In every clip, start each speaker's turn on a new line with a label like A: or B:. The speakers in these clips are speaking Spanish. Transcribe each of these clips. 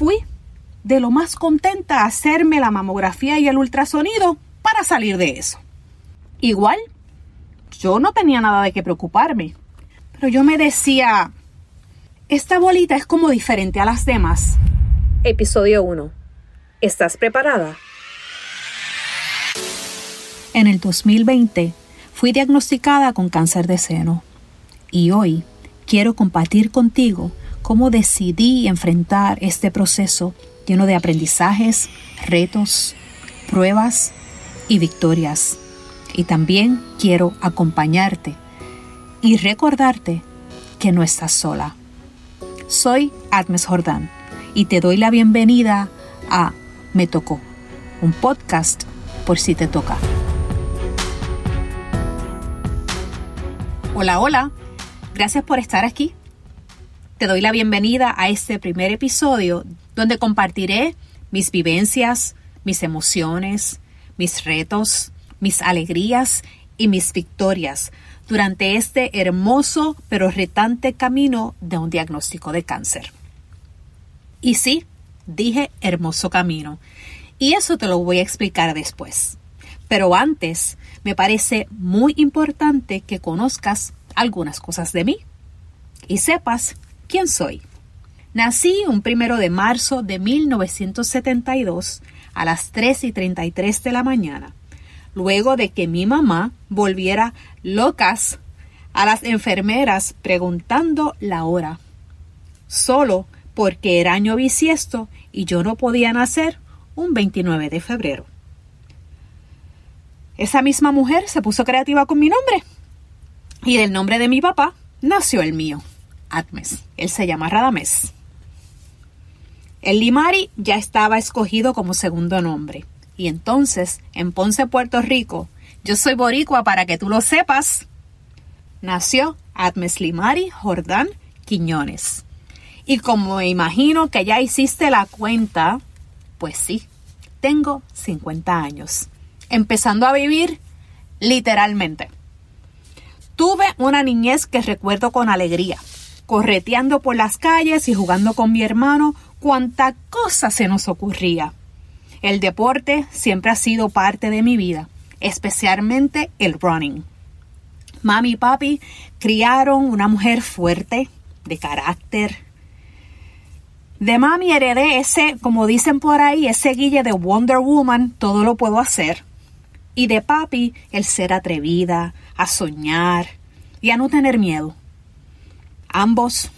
A: fui de lo más contenta a hacerme la mamografía y el ultrasonido para salir de eso. Igual, yo no tenía nada de qué preocuparme, pero yo me decía, esta bolita es como diferente a las demás.
B: Episodio 1. ¿Estás preparada?
A: En el 2020 fui diagnosticada con cáncer de seno y hoy quiero compartir contigo cómo decidí enfrentar este proceso lleno de aprendizajes, retos, pruebas y victorias. Y también quiero acompañarte y recordarte que no estás sola. Soy Agnes Jordán y te doy la bienvenida a Me Tocó, un podcast por si te toca. Hola, hola, gracias por estar aquí. Te doy la bienvenida a este primer episodio donde compartiré mis vivencias, mis emociones, mis retos, mis alegrías y mis victorias durante este hermoso pero retante camino de un diagnóstico de cáncer. Y sí, dije hermoso camino, y eso te lo voy a explicar después. Pero antes, me parece muy importante que conozcas algunas cosas de mí y sepas quién soy. Nací un primero de marzo de 1972 a las 3 y 33 de la mañana, luego de que mi mamá volviera locas a las enfermeras preguntando la hora, solo porque era año bisiesto y yo no podía nacer un 29 de febrero. Esa misma mujer se puso creativa con mi nombre y del nombre de mi papá nació el mío, Él se llama Radames. El Limari ya estaba escogido como segundo nombre. Y entonces, en Ponce, Puerto Rico, yo soy boricua para que tú lo sepas, nació Atmes Limari Jordán Quiñones. Y como me imagino que ya hiciste la cuenta, pues sí, tengo 50 años, empezando a vivir literalmente. Tuve una niñez que recuerdo con alegría, correteando por las calles y jugando con mi hermano cuánta cosa se nos ocurría. El deporte siempre ha sido parte de mi vida, especialmente el running. Mami y papi criaron una mujer fuerte, de carácter. De mami heredé ese, como dicen por ahí, ese guille de Wonder Woman, todo lo puedo hacer. Y de papi, el ser atrevida, a soñar y a no tener miedo. Ambos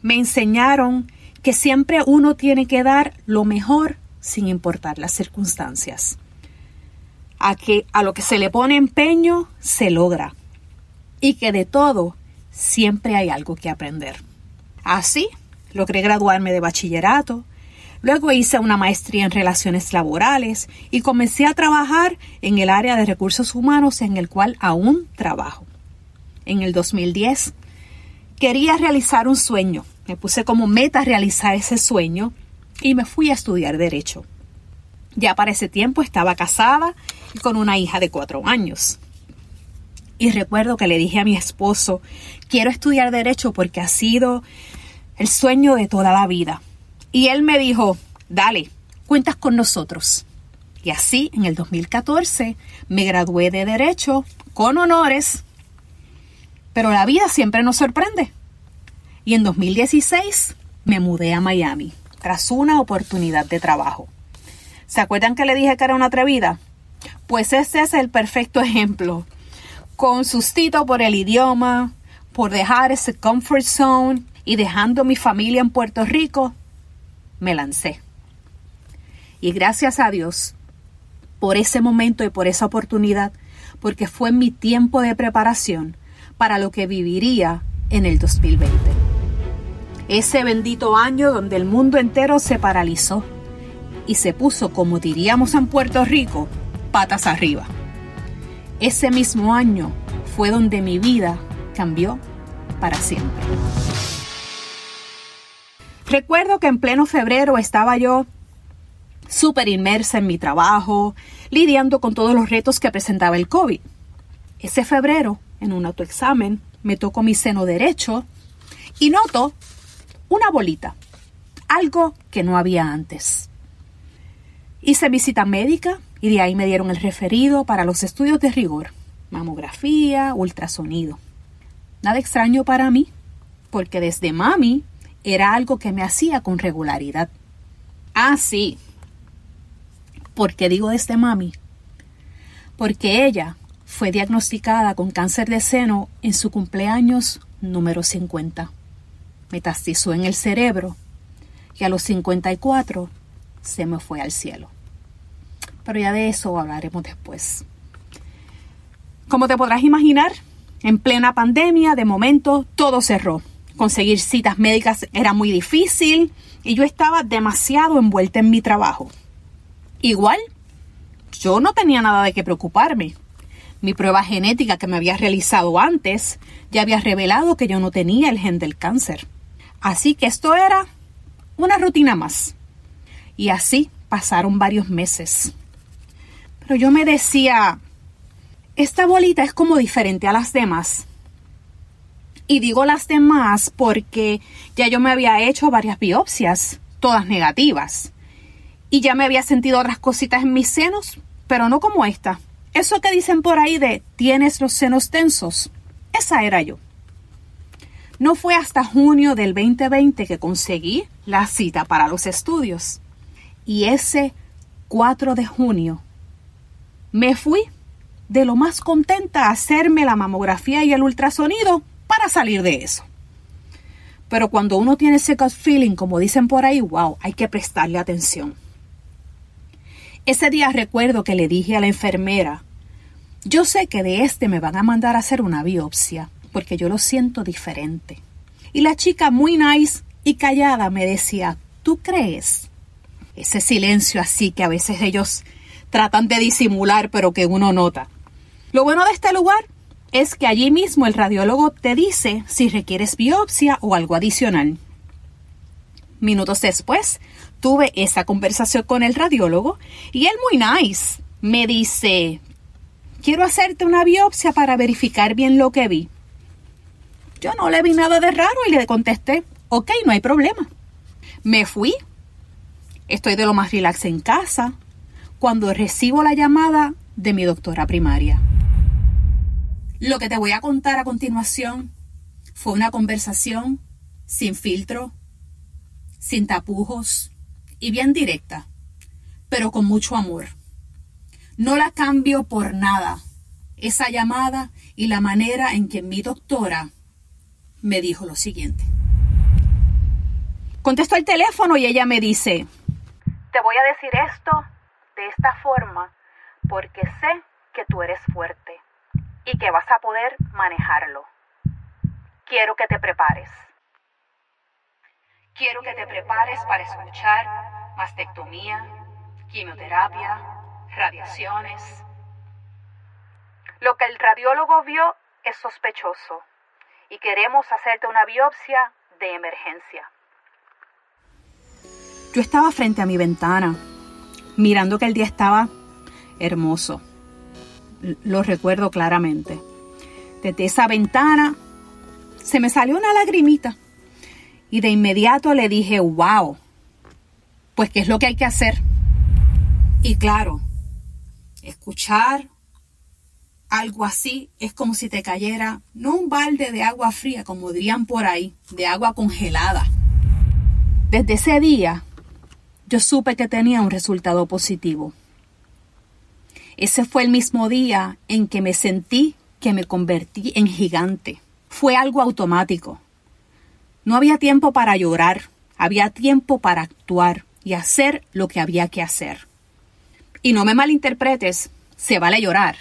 A: me enseñaron que siempre uno tiene que dar lo mejor sin importar las circunstancias. A que a lo que se le pone empeño se logra y que de todo siempre hay algo que aprender. Así logré graduarme de bachillerato, luego hice una maestría en relaciones laborales y comencé a trabajar en el área de recursos humanos en el cual aún trabajo. En el 2010 quería realizar un sueño me puse como meta realizar ese sueño y me fui a estudiar derecho. Ya para ese tiempo estaba casada y con una hija de cuatro años. Y recuerdo que le dije a mi esposo, quiero estudiar derecho porque ha sido el sueño de toda la vida. Y él me dijo, dale, cuentas con nosotros. Y así, en el 2014, me gradué de derecho con honores. Pero la vida siempre nos sorprende y en 2016 me mudé a Miami tras una oportunidad de trabajo. ¿Se acuerdan que le dije que era una atrevida? Pues este es el perfecto ejemplo. Con sustito por el idioma, por dejar ese comfort zone y dejando mi familia en Puerto Rico, me lancé. Y gracias a Dios por ese momento y por esa oportunidad, porque fue mi tiempo de preparación para lo que viviría en el 2020 ese bendito año donde el mundo entero se paralizó y se puso, como diríamos en Puerto Rico, patas arriba. Ese mismo año fue donde mi vida cambió para siempre. Recuerdo que en pleno febrero estaba yo súper inmersa en mi trabajo, lidiando con todos los retos que presentaba el COVID. Ese febrero, en un autoexamen, me tocó mi seno derecho y noto una bolita. algo que no había antes. Hice visita médica y de ahí me dieron el referido para los estudios de rigor, mamografía, ultrasonido. Nada extraño para mí, porque desde mami era algo que me hacía con regularidad. Ah, sí. ¿Por qué digo desde mami? Porque ella fue diagnosticada con cáncer de seno en su cumpleaños número 50. Metastizó en el cerebro y a los 54 se me fue al cielo. Pero ya de eso hablaremos después. Como te podrás imaginar, en plena pandemia, de momento, todo cerró. Conseguir citas médicas era muy difícil y yo estaba demasiado envuelta en mi trabajo. Igual, yo no tenía nada de qué preocuparme. Mi prueba genética que me había realizado antes ya había revelado que yo no tenía el gen del cáncer. Así que esto era una rutina más. Y así pasaron varios meses. Pero yo me decía, esta bolita es como diferente a las demás. Y digo las demás porque ya yo me había hecho varias biopsias, todas negativas. Y ya me había sentido otras cositas en mis senos, pero no como esta. Eso que dicen por ahí de tienes los senos tensos, esa era yo. No fue hasta junio del 2020 que conseguí la cita para los estudios. Y ese 4 de junio me fui de lo más contenta a hacerme la mamografía y el ultrasonido para salir de eso. Pero cuando uno tiene ese gut feeling, como dicen por ahí, wow, hay que prestarle atención. Ese día recuerdo que le dije a la enfermera, yo sé que de este me van a mandar a hacer una biopsia, porque yo lo siento diferente. Y la chica muy nice y callada me decía, ¿tú crees? Ese silencio así que a veces ellos tratan de disimular, pero que uno nota. Lo bueno de este lugar es que allí mismo el radiólogo te dice si requieres biopsia o algo adicional. Minutos después, tuve esa conversación con el radiólogo y él muy nice me dice, quiero hacerte una biopsia para verificar bien lo que vi. Yo no le vi nada de raro y le contesté, ok, no hay problema. Me fui. Estoy de lo más relax en casa cuando recibo la llamada de mi doctora primaria. Lo que te voy a contar a continuación fue una conversación sin filtro, sin tapujos y bien directa, pero con mucho amor. No la cambio por nada, esa llamada y la manera en que mi doctora me dijo lo siguiente. Contesto el teléfono y ella me dice, te voy a decir esto de esta forma porque sé que tú eres fuerte y que vas a poder manejarlo. Quiero que te prepares. Quiero que te prepares para escuchar mastectomía, quimioterapia, radiaciones. Lo que el radiólogo vio es sospechoso y queremos hacerte una biopsia de emergencia. Yo estaba frente a mi ventana, mirando que el día estaba hermoso lo recuerdo claramente. Desde esa ventana se me salió una lagrimita y de inmediato le dije, wow, pues qué es lo que hay que hacer. Y claro, escuchar algo así es como si te cayera no un balde de agua fría, como dirían por ahí, de agua congelada. Desde ese día, yo supe que tenía un resultado positivo. Ese fue el mismo día en que me sentí que me convertí en gigante. Fue algo automático. No había tiempo para llorar, había tiempo para actuar y hacer lo que había que hacer. Y no me malinterpretes, se vale llorar.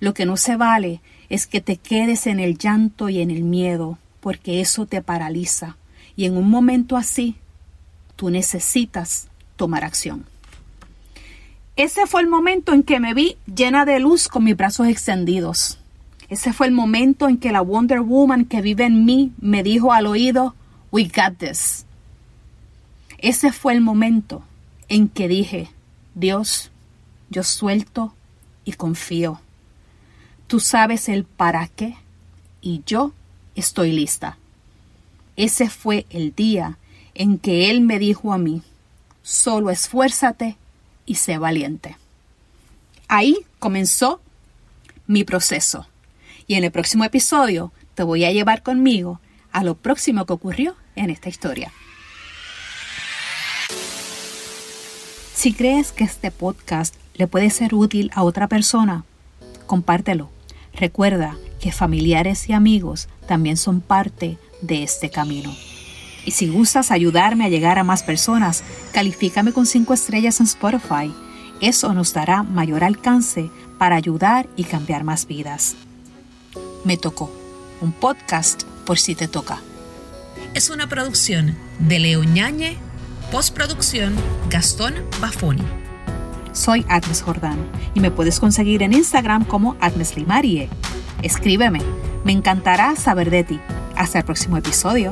A: Lo que no se vale es que te quedes en el llanto y en el miedo, porque eso te paraliza. Y en un momento así, tú necesitas tomar acción. Ese fue el momento en que me vi llena de luz con mis brazos extendidos. Ese fue el momento en que la Wonder Woman que vive en mí me dijo al oído, We got this. Ese fue el momento en que dije, Dios, yo suelto y confío. Tú sabes el para qué y yo estoy lista. Ese fue el día en que Él me dijo a mí, solo esfuérzate y sé valiente. Ahí comenzó mi proceso. Y en el próximo episodio te voy a llevar conmigo a lo próximo que ocurrió en esta historia. Si crees que este podcast le puede ser útil a otra persona, compártelo. Recuerda que familiares y amigos también son parte de este camino. Y si gustas ayudarme a llegar a más personas, califícame con 5 estrellas en Spotify. Eso nos dará mayor alcance para ayudar y cambiar más vidas. Me tocó. Un podcast por si te toca. Es una producción de Leo Ñañe, postproducción Gastón Bafoni. Soy Agnes Jordán y me puedes conseguir en Instagram como Agnes Limarie. Escríbeme, me encantará saber de ti. Hasta el próximo episodio.